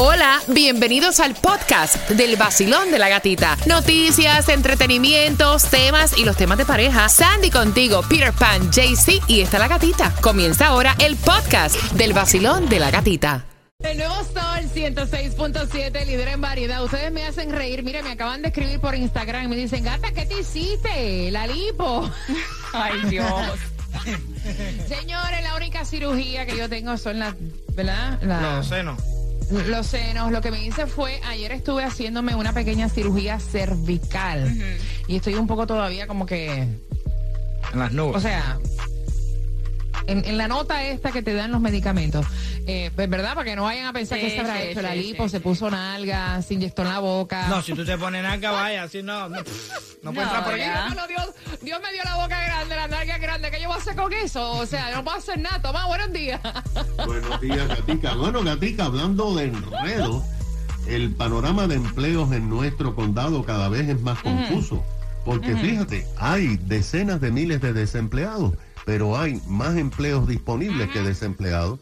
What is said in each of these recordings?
Hola, bienvenidos al podcast del vacilón de la gatita. Noticias, entretenimientos, temas y los temas de pareja. Sandy contigo, Peter Pan, JC y está la gatita. Comienza ahora el podcast del vacilón de la gatita. El nuevo Sol 106.7, líder en variedad. Ustedes me hacen reír. Mire, me acaban de escribir por Instagram y me dicen, gata, ¿qué te hiciste? La lipo. Ay, Dios. Señores, la única cirugía que yo tengo son las, ¿verdad? La- No, senos. Los senos, lo que me hice fue, ayer estuve haciéndome una pequeña cirugía cervical y estoy un poco todavía como que, En las nubes. o sea, en, en la nota esta que te dan los medicamentos, eh, pues, ¿verdad? Para que no vayan a pensar Sí, que se habrá sí, hecho sí, la lipo, sí, se puso nalga, se inyectó en la boca. no, si tú te pones nalga, vaya, así no. No, no puede entrar por Dios, Dios me dio la boca grande, la nalga grande, ¿qué yo voy a hacer con eso? O sea, no puedo hacer nada. Toma, buenos días. Buenos días, Gatica. Bueno, Gatica, hablando de enredo, el panorama de empleos en nuestro condado cada vez es más confuso. Porque fíjate, hay decenas de miles de desempleados, pero hay más empleos disponibles que desempleados.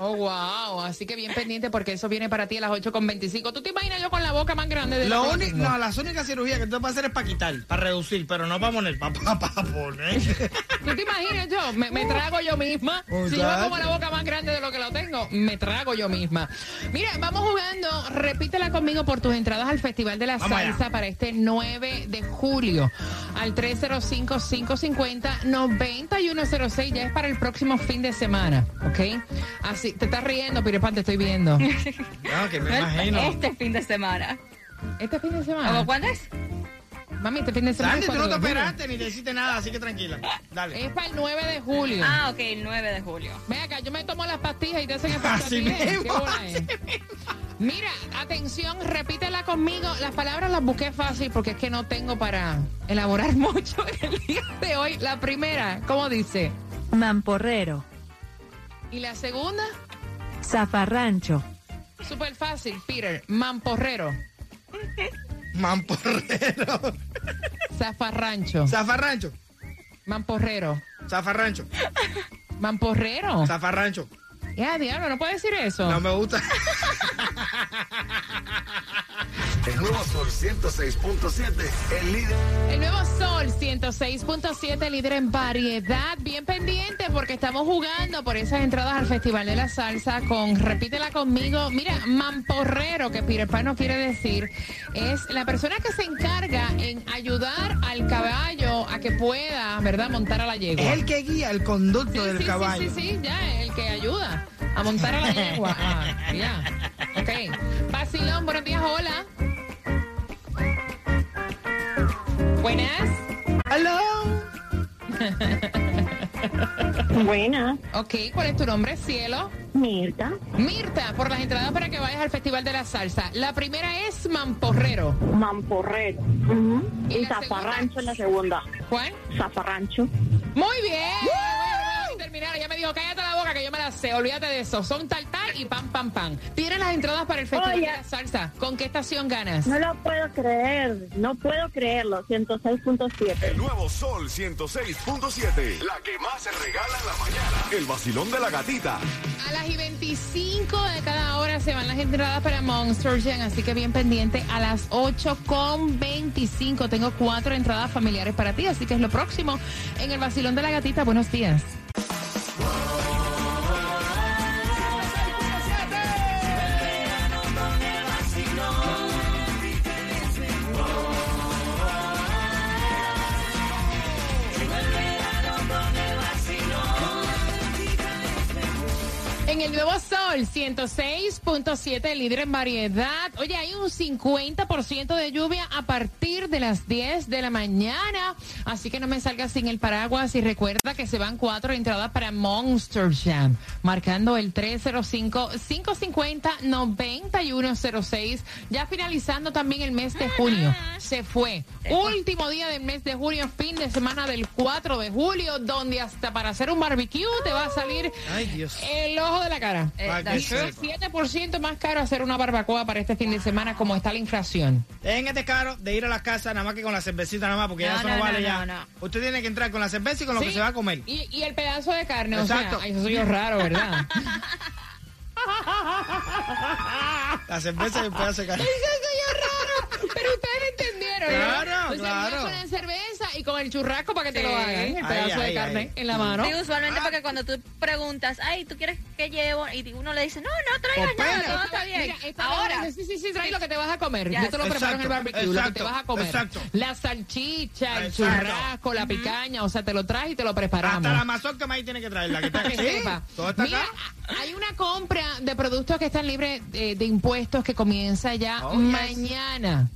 Oh, wow. Así que bien pendiente porque eso viene para ti a las 8.25. ¿Tú te imaginas yo con la boca más grande de la Lo que yo único, no, las únicas cirugías que tú puedes hacer es para quitar, para reducir, pero no para poner, para, para, poner. ¿Tú te imaginas yo? Me, me trago yo misma. Si yo me pongo la boca más grande de lo que lo tengo, me trago yo misma. Mira, vamos jugando. Repítela conmigo por tus entradas al Festival de la Vamos allá. Salsa para este 9 de julio. Al 305-550-9106. Ya es para el próximo fin de semana. ¿Ok? Así, te estás riendo, Pirepan, te estoy viendo. No, que me imagino. Este fin de semana. Este fin de ¿Cómo semana. cuándo es? Mami, este fin de semana. Sandy, tú no te 4 de julio. esperaste ni te hiciste nada, así que tranquila. Dale. Es para el 9 de julio. Ah, ok, el 9 de julio. Ven acá, yo me tomo las pastillas y te hacen efecto Así mismo, ¿Qué bola así es? Mira, atención, repítela conmigo. Las palabras las busqué fácil porque es que no tengo para elaborar mucho en el día de hoy. La primera, ¿cómo dice? Mamporrero, Y la segunda, zafarrancho, súper fácil, Peter. Mamporrero, Mamporrero. zafarrancho, Zafarrancho. mamporrero, Zafarrancho. mamporrero. Zafarrancho. Ya, diablo, no puede decir eso. No me gusta. El nuevo Sol 106.7, el líder. El nuevo Sol 106.7, líder en variedad. Bien pendiente porque estamos jugando por esas entradas al Festival de la Salsa con, repítela conmigo, mira, mamporrero, que Peter Pan no quiere decir, es la persona que se encarga en ayudar al caballo a que pueda, ¿verdad?, montar a la yegua. Es el que guía el conducto Sí, del sí, caballo. Sí, sí, sí, ya, el que ayuda a montar a la yegua. Ah, ya. Ok. Basilón, buenos días, hola. Buenas. Hello. Buenas, Ok, ¿cuál es tu nombre, cielo? Mirta, Mirta, por las entradas para que vayas al Festival de la Salsa. La primera es Mamporrero. Mamporrero ¿Y y Zafarrancho en la segunda. ¿Cuál? Zafarrancho. Muy bien. Dijo, cállate la boca que yo me la sé. Olvídate de eso. Son tal tal y pam pam pam. Tienes las entradas para el Festival Oye. de la Salsa. ¿Con qué estación ganas? No lo puedo creer, no puedo creerlo. 106.7. El nuevo Sol 106.7, la que más se regala en la mañana. El vacilón de la gatita. A las y 25 de cada hora se van las entradas para Monster Jam, así que bien pendiente. A las 8 con 25 tengo cuatro entradas familiares para ti, así que es lo próximo en el vacilón de la gatita. Buenos días. 106.7, líder en variedad. Oye, hay un 50% de lluvia a partir de las 10 de la mañana. Así que no me salgas sin el paraguas. Y recuerda que se van cuatro entradas para Monster Jam. Marcando el 305-550-9106. Ya finalizando también el mes de junio. Se fue. Último día del mes de junio, fin de semana del 4 de julio, donde hasta para hacer un barbecue te va a salir Ay, Dios. el ojo de la cara. Eh, Para que that's true. sepa. 7% más caro hacer una barbacoa para este fin de semana como está la inflación. Dejen este caro de ir a la casa nada más que con la cervecita nada más, porque ya eso no, no, vale no, ya. no, no. Usted tiene que entrar con la cerveza y con lo que se va a comer. Y, y el pedazo de carne, Exacto. o sea, eso soy yo raro, ¿verdad? La cerveza y después hace carne. Pero ustedes entendieron, ¿no? Claro, Entonces, claro. mira con la cerveza y con el churrasco para que te lo hagan, el pedazo de carne en la mano. Sí, usualmente porque cuando tú preguntas, ay, ¿tú quieres que llevo? Y uno le dice, no, no traigas nada, todo está bien. Mira, Ahora, vez, sí, sí, sí, trae lo que te vas a comer. Ya, Yo te lo preparo en el exacto, barbecue, lo que te exacto, vas a comer. exacto. La salchicha, el Exacto. churrasco, la picaña, o sea, te lo traes y te lo Hasta preparamos. la mazorca más ahí tiene que traerla. Que está que ¿Sí? sepa. Todo está Mira, acá. hay una compra de productos que están libres eh, de impuestos que comienza ya Oh, yes.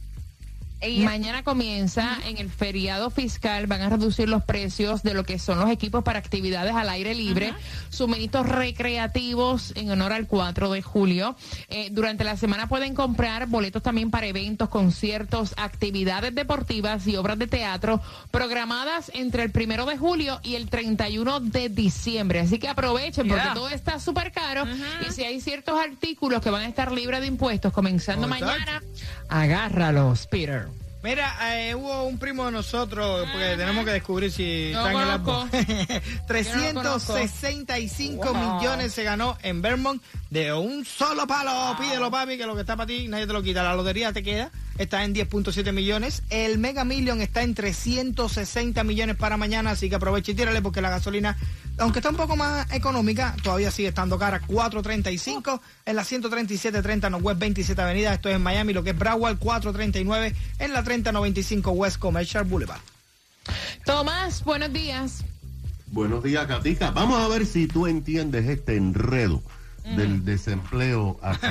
Mañana. ella- Mañana comienza en el feriado fiscal, van a reducir los precios de lo que son los equipos para actividades al aire libre, suministros recreativos en honor al 4 de julio. Eh, durante la semana pueden comprar boletos también para eventos, conciertos, actividades deportivas y obras de teatro programadas entre el 1 de julio y el 31 de diciembre. Así que aprovechen porque Yeah. todo está súper caro y si hay ciertos artículos que van a estar libres de impuestos comenzando mañana, agárralos, Peter. Mira, eh, hubo un primo de nosotros, porque tenemos que descubrir si No está en el conozco. árbol. conozco. 365 Wow. millones se ganó en Vermont de un solo palo. Pídelo, papi, que lo que está para ti nadie te lo quita. La lotería te queda. Está en 10.7 millones. El Mega Million está en 360 millones para mañana. Así que aprovecha y tírale porque la gasolina, aunque está un poco más económica, todavía sigue estando cara. 4.35 en la 137.30 en West 27 Avenida. Esto es en Miami, lo que es Broward. 4.39 en la 3095 West Commercial Boulevard. Tomás, buenos días. Buenos días, Katica. Vamos a ver si tú entiendes este enredo del desempleo aquí.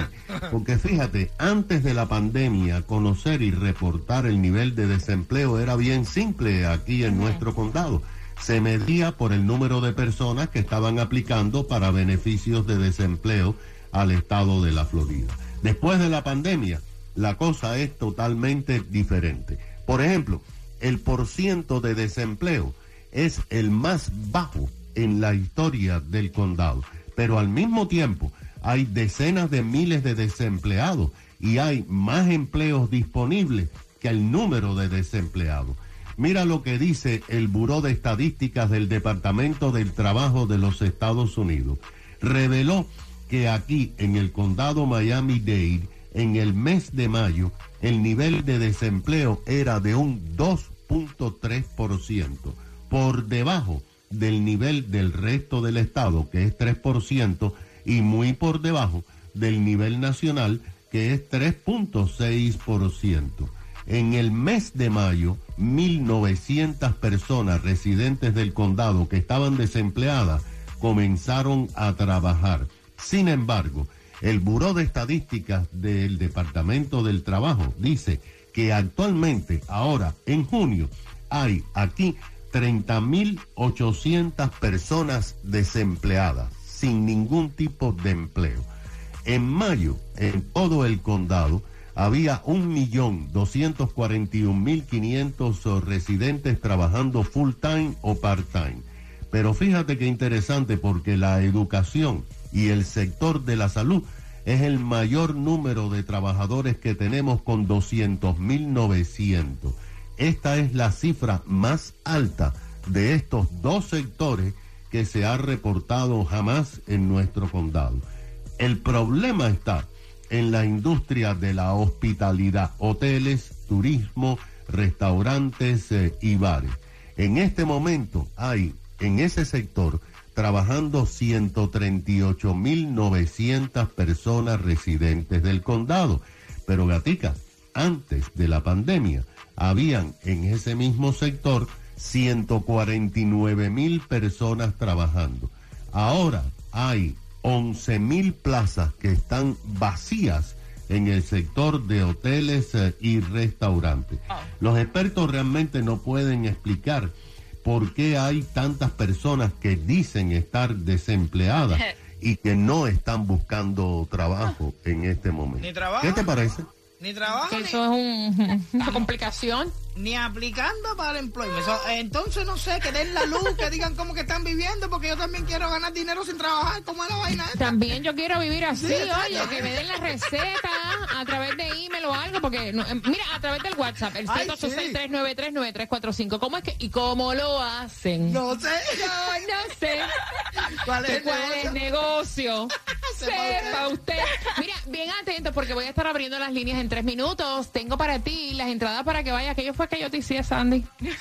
Porque fíjate, antes de la pandemia, conocer y reportar el nivel de desempleo era bien simple aquí en nuestro condado. Se medía por el número de personas que estaban aplicando para beneficios de desempleo al estado de la Florida. Después de la pandemia, la cosa es totalmente diferente. Por ejemplo, el porciento de desempleo es el más bajo en la historia del condado. Pero al mismo tiempo hay decenas de miles de desempleados y hay más empleos disponibles que el número de desempleados. Mira lo que dice el Buró de Estadísticas del Departamento del Trabajo de los Estados Unidos. Reveló que aquí en el condado Miami-Dade, en el mes de mayo, el nivel de desempleo era de un 2.3%, por debajo del nivel del resto del estado, que es 3%, y muy por debajo del nivel nacional, que es 3.6%. En el mes de mayo, 1.900 personas residentes del condado que estaban desempleadas comenzaron a trabajar. Sin embargo, el Buró de Estadísticas del Departamento del Trabajo dice que actualmente, ahora en junio, hay aquí 30.800 personas desempleadas sin ningún tipo de empleo. En mayo, en todo el condado, había 1.241.500 residentes trabajando full time o part time. Pero fíjate qué interesante porque la educación y el sector de la salud es el mayor número de trabajadores que tenemos con 200.900. Esta es la cifra más alta de estos dos sectores que se ha reportado jamás en nuestro condado. El problema está en la industria de la hospitalidad, hoteles, turismo, restaurantes eh, y bares. En este momento hay en ese sector trabajando 138.900 personas residentes del condado. Pero Gatica, antes de la pandemia, habían en ese mismo sector 149.000 personas trabajando. Ahora hay 11.000 plazas que están vacías en el sector de hoteles eh, y restaurantes. Los expertos realmente no pueden explicar por qué hay tantas personas que dicen estar desempleadas y que no están buscando trabajo en este momento. ¿Qué te parece? Ni trabajo, ni, eso es un- una complicación. ni aplicando para el employment. So, entonces, no sé, que den la luz, que digan cómo que están viviendo, porque yo también quiero ganar dinero sin trabajar. ¿Cómo es la vaina esta? También yo quiero vivir así, Sí, oye, que me den la receta a través de email o algo, porque, no, eh, mira, a través del WhatsApp, el Ay, 786-393-9345. ¿Cómo es que, y cómo lo hacen? No sé. No, no sé. ¿Cuál es el ¿Cuál es negocio? Sepa usted. Mira, bien atentos porque voy a estar abriendo las líneas en tres minutos. Tengo para ti las entradas para que vaya. Aquello fue que yo te hice, Sandy.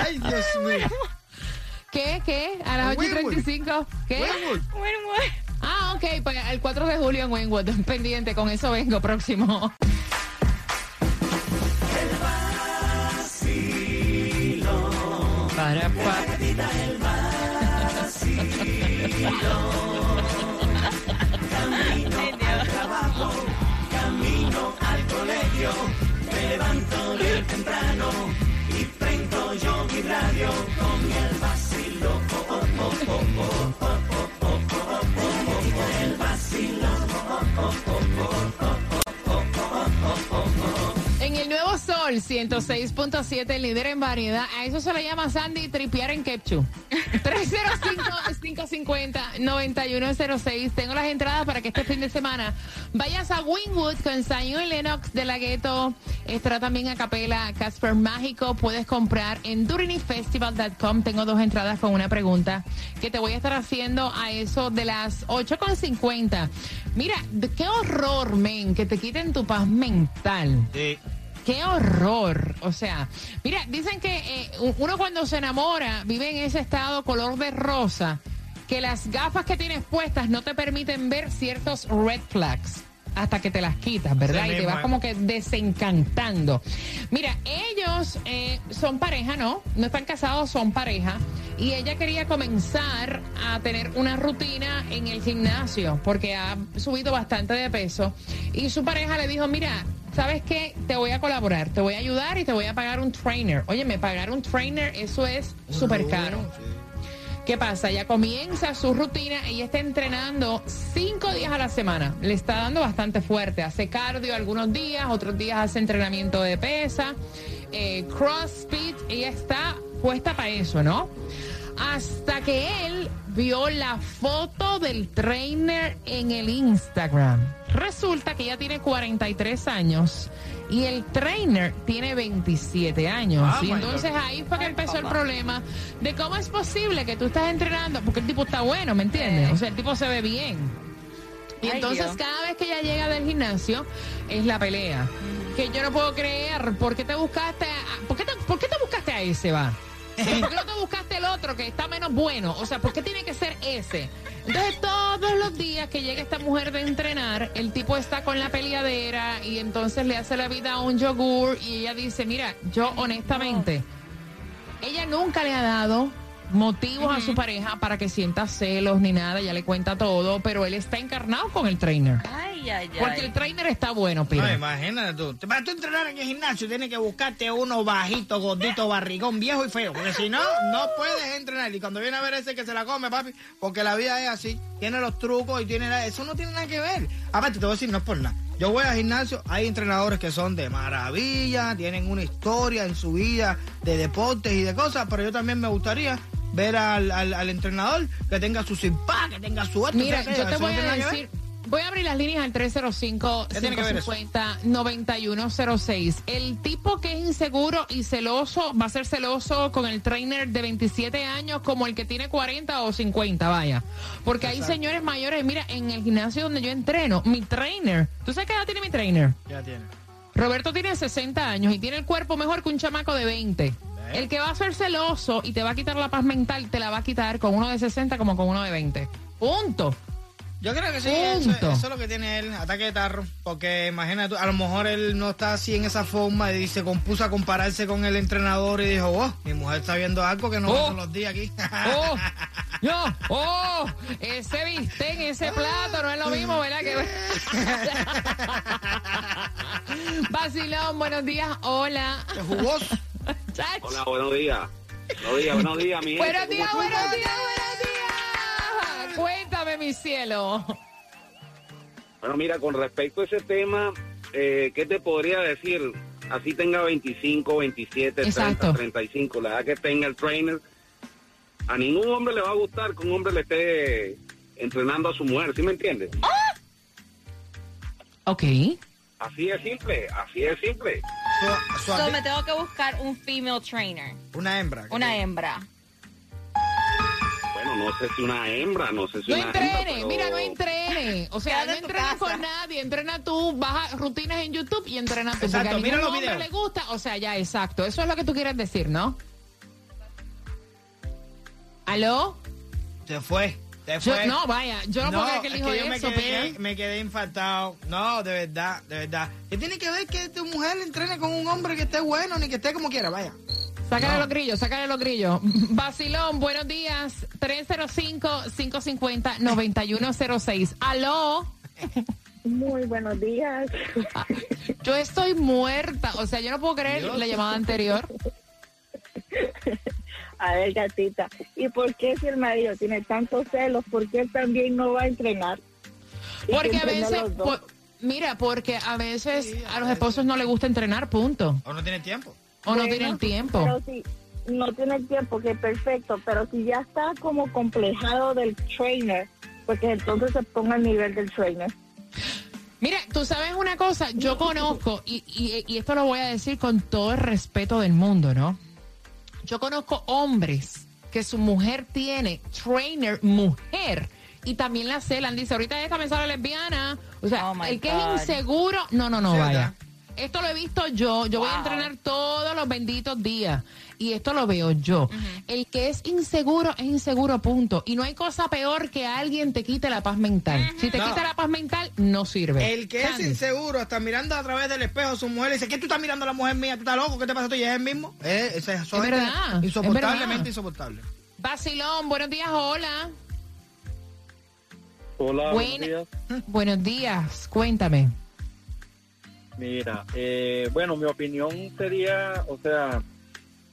Ay, Dios mío. ¿Qué? ¿Qué? A las 8 y Wynwood. 35. ¿Qué? Bueno. Ah, ok, pues el 4 de julio en Wynwood, pendiente, con eso vengo próximo. En Sol 106.7, líder en variedad. A eso se le llama Sandy tripear en Kepchu. 305-550-9106. Tengo las entradas para que este fin de semana vayas a Wynwood con Zion Lennox de la Gueto. Estará también a Capela Casper Mágico. Puedes comprar en durinifestival.com. Tengo dos entradas con una pregunta que te voy a estar haciendo a eso de las 8.50. Mira, qué horror, men, que te quiten tu paz mental. Sí. ¡Qué horror! O sea, mira, dicen que eh, uno cuando se enamora vive en ese estado color de rosa, que las gafas que tienes puestas no te permiten ver ciertos red flags hasta que te las quitas, ¿verdad? Sí y te vas como que desencantando. Mira, ellos eh, son pareja, ¿no? No están casados, son pareja. Y ella quería comenzar a tener una rutina en el gimnasio porque ha subido bastante de peso. Y su pareja le dijo, mira, ¿sabes qué? Te voy a colaborar, te voy a ayudar y te voy a pagar un trainer. Oye, me pagar un trainer, eso es súper caro. ¿Qué pasa? Ya comienza su rutina, ella está entrenando cinco días a la semana, le está dando bastante fuerte, hace cardio algunos días, otros días hace entrenamiento de pesa, eh, crossfit, ella está puesta para eso, ¿no? Hasta que él vio la foto del trainer en el Instagram. Resulta que ella tiene 43 años y el trainer tiene 27 años. Ah, y entonces ahí fue que empezó el problema de cómo es posible que tú estás entrenando, porque el tipo está bueno, ¿me entiendes? O sea, el tipo se ve bien. Y entonces cada vez que ella llega del gimnasio es la pelea. Que yo no puedo creer, ¿por qué te buscaste a, ¿por qué te, por qué te buscaste a ese, va? ¿Por qué no te buscaste el otro que está menos bueno? O sea, ¿por qué tiene que ser ese? Entonces, todos los días que llega esta mujer de entrenar, el tipo está con la peleadera y entonces le hace la vida a un yogur y ella dice, mira, yo honestamente, ella nunca le ha dado motivos a su pareja para que sienta celos ni nada, ya le cuenta todo, pero él está encarnado con el trainer. Ay, ay, ay. Porque el trainer está bueno, No, Pira. imagínate tú. Para tú entrenar en el gimnasio tienes que buscarte uno bajito, gordito, barrigón, viejo y feo. Porque si no, no puedes entrenar. Y cuando viene a ver ese que se la come, papi, porque la vida es así. Tiene los trucos y tiene... la- Eso no tiene nada que ver. Aparte, te voy a decir, no es por nada. Yo voy al gimnasio, hay entrenadores que son de maravilla, tienen una historia en su vida de deportes y de cosas, pero yo también me gustaría ver al, al- al entrenador que tenga su simpá, que tenga su esto, Mira, yo te voy a decir, voy a abrir las líneas al ¿Qué tiene que ver eso? 305-550-9106. El tipo que es inseguro y celoso va a ser celoso con el trainer de 27 años como el que tiene 40 o 50, vaya. Porque hay señores mayores, mira, en el gimnasio donde yo entreno, mi trainer, ¿tú sabes qué edad tiene mi trainer? Ya tiene. Roberto tiene 60 años y tiene el cuerpo mejor que un chamaco de 20. El que va a ser celoso y te va a quitar la paz mental, te la va a quitar con uno de 60 como con uno de 20. Punto. Yo creo que sí, eso, Punto. eso es lo que tiene él, ataque de tarro. Porque imagínate, a lo mejor él no está así en esa forma y se compuso a compararse con el entrenador y dijo, oh, mi mujer está viendo algo que no Oh. todos los días aquí. ¡Oh! ¡No! ¡Oh! Ese bistec, ese plato no es lo mismo, ¿verdad? Que... Vacilón, buenos días. Hola. Qué jugoso. Hola, buenos días. Buenos días, buenos días, mi gente. Buenos ¿Cómo días, buenos días, buenos días. Cuéntame, mi cielo. Bueno, mira, con respecto a ese tema, eh, ¿qué te podría decir? Así tenga 25, 27, Exacto. 30, 35, la edad que tenga el trainer, a ningún hombre le va a gustar que un hombre le esté entrenando a su mujer, ¿sí me entiendes? Ok. Así es simple, así es simple. So, me tengo que buscar un female trainer, una hembra. una hembra. Bueno, no sé si una hembra, no sé si No una hembra, entrene, pero- mira, no entrene. O sea, no en tu entrena casa. con nadie. Entrena tú, baja rutinas en YouTube y entrena tú. Exacto, porque a mira ningún los hombre videos. le gusta. O sea, ya, exacto. Eso es lo que tú quieres decir, ¿no? ¿Aló? Se fue, Yo- fue. no, vaya, yo no, puedo creer que es él dijo que yo me eso. quedé, me quedé infartado. No, de verdad, de verdad. ¿Qué tiene que ver que tu mujer entrene con un hombre que esté bueno ni que esté como quiera? Vaya. Sácale No. los grillos, sácale los grillos. Basilón, buenos días. 305-550-9106. ¿Aló? Muy buenos días. Yo estoy muerta. O sea, yo no puedo creer Dios. la llamada anterior. A ver, gatita. ¿Y por qué si el marido tiene tantos celos, por qué él también no va a entrenar? Porque que a veces, por- mira, porque a veces Sí, a a los veces. esposos no les gusta entrenar, punto. O no tiene tiempo. O no tienen tiempo. Pero si no tiene tiempo, que perfecto. Pero si ya está como complejado del trainer, pues que entonces se ponga al nivel del trainer. Mira, tú sabes una cosa, yo conozco, y, y- y esto lo voy a decir con todo el respeto del mundo, ¿no? Yo conozco hombres que su mujer tiene trainer mujer y también la celan. Dice, ahorita comenzó la lesbiana. O sea, Oh, el que God. es inseguro, no, no, no, Sí, vaya. Esto lo he visto yo, yo voy a entrenar todos los benditos días y esto lo veo yo. El que es inseguro es inseguro, punto. Y no hay cosa peor que alguien te quite la paz mental. Si te No. quita la paz mental, no sirve. El que es inseguro, está mirando a través del espejo a su mujer y dice, ¿qué tú estás mirando a la mujer mía? ¿Tú estás loco? ¿Qué te pasa ti? ¿Y es el mismo? Eh, ese es, eso Es es verdad, es insoportablemente verdad. insoportable. Vacilón, buenos días, hola. Hola, Buen- buenos días. Buenos días, cuéntame. Mira, eh, bueno, mi opinión sería, o sea,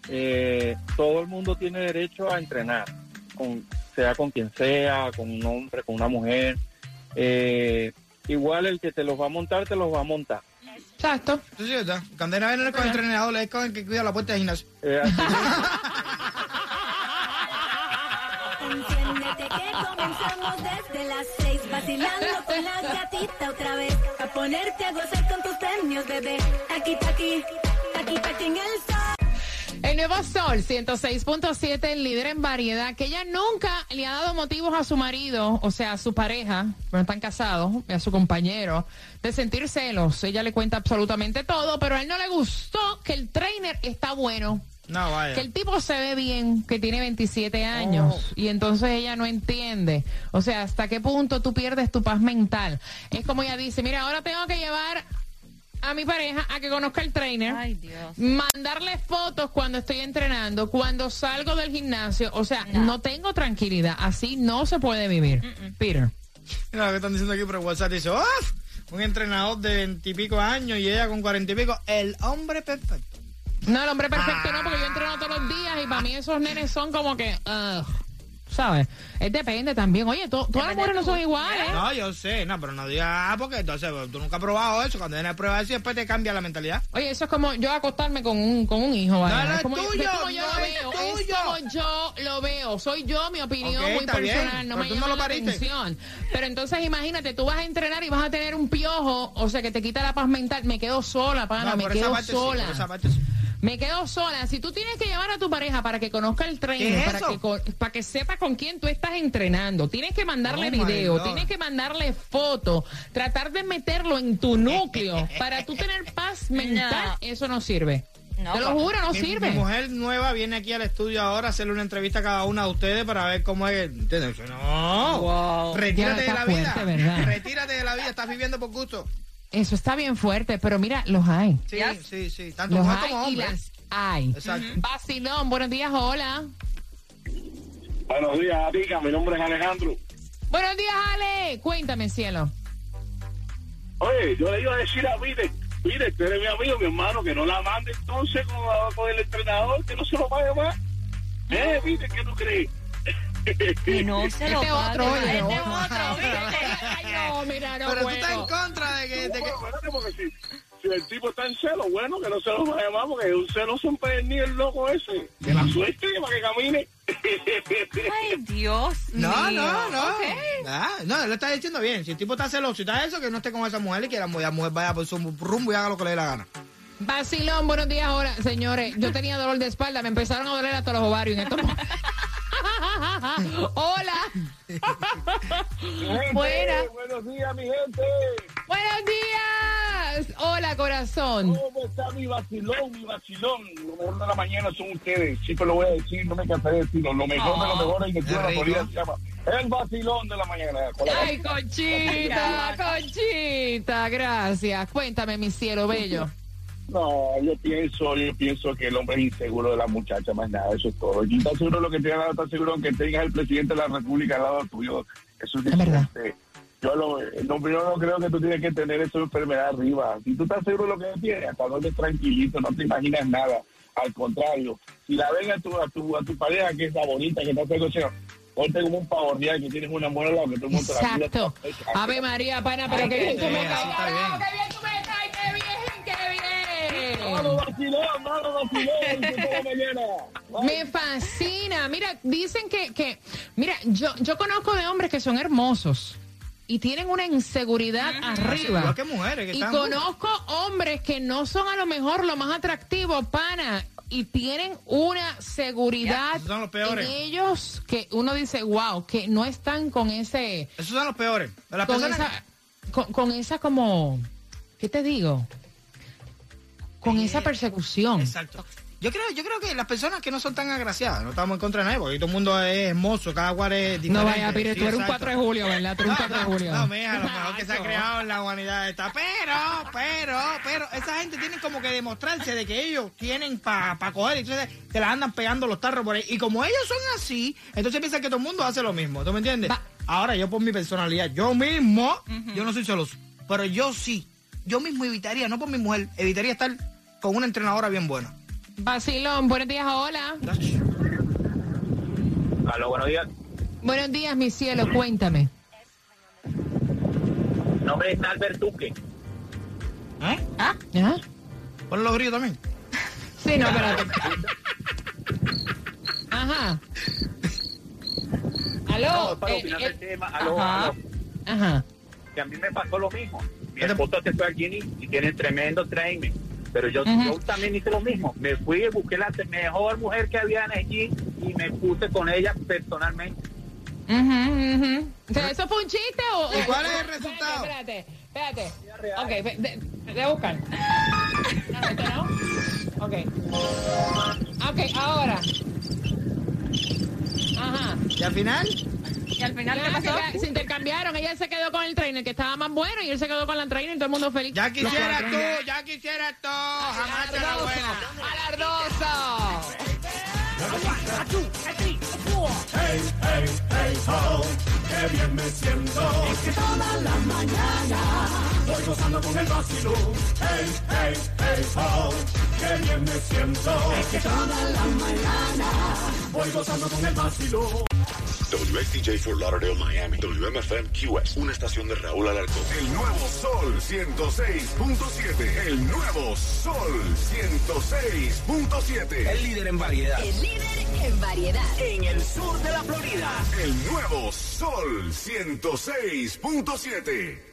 eh, todo el mundo tiene derecho a entrenar, con, sea con quien sea, con un hombre, con una mujer. Eh, igual el que te los va a montar, te los va a montar. Exacto. Sí, ¿verdad? Candena viene no es con el entrenador, es con el que cuida la puerta del gimnasio. Eh, Enciéndete que comenzamos desde las seis Vacilando con la gatita otra vez A ponerte a gozar con tus premios, bebé Aquí, aquí, aquí, aquí en el El nuevo Sol 106.7, el líder en variedad, que ella nunca le ha dado motivos a su marido, o sea, a su pareja, pero están casados, y a su compañero, de sentir celos. Ella le cuenta absolutamente todo, pero a él no le gustó que el trainer está bueno. No, vaya. Que el tipo se ve bien, que tiene 27 años, y entonces ella no entiende. O sea, hasta qué punto tú pierdes tu paz mental. Es como ella dice, mira, ahora tengo que llevar a mi pareja a que conozca el trainer. Ay, Dios. Mandarle fotos cuando estoy entrenando, cuando salgo del gimnasio. O sea, no, No. tengo tranquilidad. Así no se puede vivir. Peter. Mira lo que están diciendo aquí por WhatsApp. Dice, ¡Uf! Un entrenador de veintipico años y ella con cuarenta y pico. El hombre perfecto. No, el hombre perfecto no, porque yo entreno todos los días y para mí esos nenes son como que... ugh, ¿Sabes? Es depende también. Oye, to- todas las mujeres no son iguales. No, yo sé, no, pero no digas, ah, porque entonces pues, tú nunca has probado eso. Cuando vienes a probar eso, y después te cambia la mentalidad. Oye, eso es como yo acostarme con un, con un hijo, ¿vale? No, no es como, tuyo, es como yo no lo es veo, tuyo. es como yo lo veo. Soy yo, mi opinión muy está bien, personal, no me no llama lo la pariste. atención. Pero entonces imagínate, tú vas a entrenar y vas a tener un piojo, o sea, que te quita la paz mental. Me quedo sola, pana, no, me quedo sola. por esa parte sí. Me quedo sola. Si tú tienes que llevar a tu pareja para que conozca el ¿Qué trainer, es para que, co- para que sepa con quién tú estás entrenando, tienes que mandarle Oh, video, tienes que mandarle fotos, tratar de meterlo en tu núcleo para tú tener paz mental, No. eso no sirve. No, Te lo juro, no mi, sirve. mi mujer nueva viene aquí al estudio ahora a hacerle una entrevista a cada una de ustedes para ver cómo es. ¿Entiendes? No. Wow. Retírate Ya de la vida. ¿verdad? Retírate de la vida. Estás viviendo por gusto. Eso está bien fuerte, pero mira, los hay. Sí, sí, sí. Tanto Los hay como y las hay. Exacto. Vacilón, buenos días, hola. Buenos días, Atica. Mi nombre es Alejandro. Buenos días, Ale. Cuéntame, cielo. Oye, yo le iba a decir a Vide, Vide, tú eres mi amigo, mi hermano, que no la mande entonces con, con el entrenador, que no se lo pague más. ¿Eh, Vide, qué tú crees? Que no se lo Este pague. otro, oye, Este no. otro. Ay, no, mira, no Pero tú estás en contra de que. de que- Bueno, porque si, si el tipo está en celo, bueno, que no se lo pague más, porque un celo son ni el loco ese. Que la suerte para que camine. Ay, Dios No, mío. no, no. Ah, no, él lo está diciendo bien. Si el tipo está celoso y está eso, que no esté con esa mujer y que la mujer vaya por su rumbo y haga lo que le dé la gana. Vacilón, buenos días ahora, señores. Yo tenía dolor de espalda, me empezaron a doler hasta los ovarios en estos momentos. Hola. Buena. Buenos días, mi gente. Buenos días. Hola, corazón. ¿Cómo está mi vacilón, mi vacilón? Lo mejor de la mañana son ustedes. Siempre lo voy a decir, no me cansaré de decirlo. Lo mejor de lo mejor en que qué la. Florida se llama el vacilón de la mañana. Ay, Conchita, Conchita, gracias. Cuéntame, mi cielo bello. No, yo pienso, yo pienso que el hombre es inseguro de la muchacha, más nada, eso es todo. Y estás seguro de lo que te haga, estás seguro que tengas el presidente de la República al lado tuyo. Eso es, Es verdad. diferente. Yo lo, no, yo no creo que tú tienes que tener esa enfermedad arriba. Si tú estás seguro de lo que tienes, hasta donde tranquilito, no te imaginas nada. Al contrario, si la ven a tu, a tu, a tu pareja que está bonita, que está todo eso, ponte como un pavo real, que tienes una lado, que todo el mundo te la mira. Exacto. Ave María, pana, pero Ay, qué bien tú me sí, vacilón, vacilón. Me fascina. Mira, dicen que, que mira, yo, yo conozco de hombres que son hermosos y tienen una inseguridad arriba. Igual que mujeres que Y están- conozco hombres que no son a lo mejor lo más atractivo, pana, y tienen una seguridad esos son los peores. en ellos que uno dice, wow, que no están con ese, Esos son los peores. Las con con, con esa como, ¿qué te digo? Con Eh, esa persecución. Exacto. Yo creo, yo creo que las personas que no son tan agraciadas, no estamos en contra de nadie, porque todo el mundo es hermoso, cada cual es diferente. No vaya, Pire, Sí, tú eres un exacto. 4 de julio, ¿verdad? Tú eres un 4 de julio. No, no, mija, lo mejor que se ha creado en la humanidad está. Pero, pero, pero, esa gente tiene como que demostrarse de que ellos tienen para pa coger, entonces te la andan pegando los tarros por ahí. Y como ellos son así, entonces piensan que todo el mundo hace lo mismo, ¿tú me entiendes? Va- Ahora, yo por mi personalidad, yo mismo, yo no soy celoso, pero yo sí, yo mismo evitaría, no por mi mujer, evitaría estar con una entrenadora bien buena. Vacilón, buenos días, hola. Aló, buenos días. Buenos días, mi cielo, cuéntame. Mi nombre es Albert Duque. ¿Eh? ¿Ah? Ponle los grillos también. Sí, no, espérate. Ajá. Aló. No, para eh, opinar eh, del tema, aló, ajá. aló. Ajá. que a mí me pasó lo mismo. Mi ¿Qué te- esposa se fue al Gini y tiene tremendo training. Pero yo, yo también hice lo mismo. Me fui y busqué la mejor mujer que había en el gym y me puse con ella personalmente. O sea, ¿Eso fue un chiste o...? ¿Y cuál o- es el resultado? Espérate, espérate. espérate. Ok, de- buscar. No, no. Ok. Ok, ahora. Ajá. Y al final, Y al final, ¿qué pasó? que se intercambiaron. Ella se quedó con el trainer que estaba más bueno y él se quedó con la trainer y todo el mundo feliz. ya quisieras tú, ya quisieras tú, jamás te la buena. ¡Alardoso! WXTJ for Lauderdale, Miami. WMFM QS. Una estación de Raúl Alarcón. El nuevo Sol 106.7. El nuevo Sol 106.7. El líder en variedad. El líder en variedad. En el sur de la Florida. El nuevo Sol 106.7.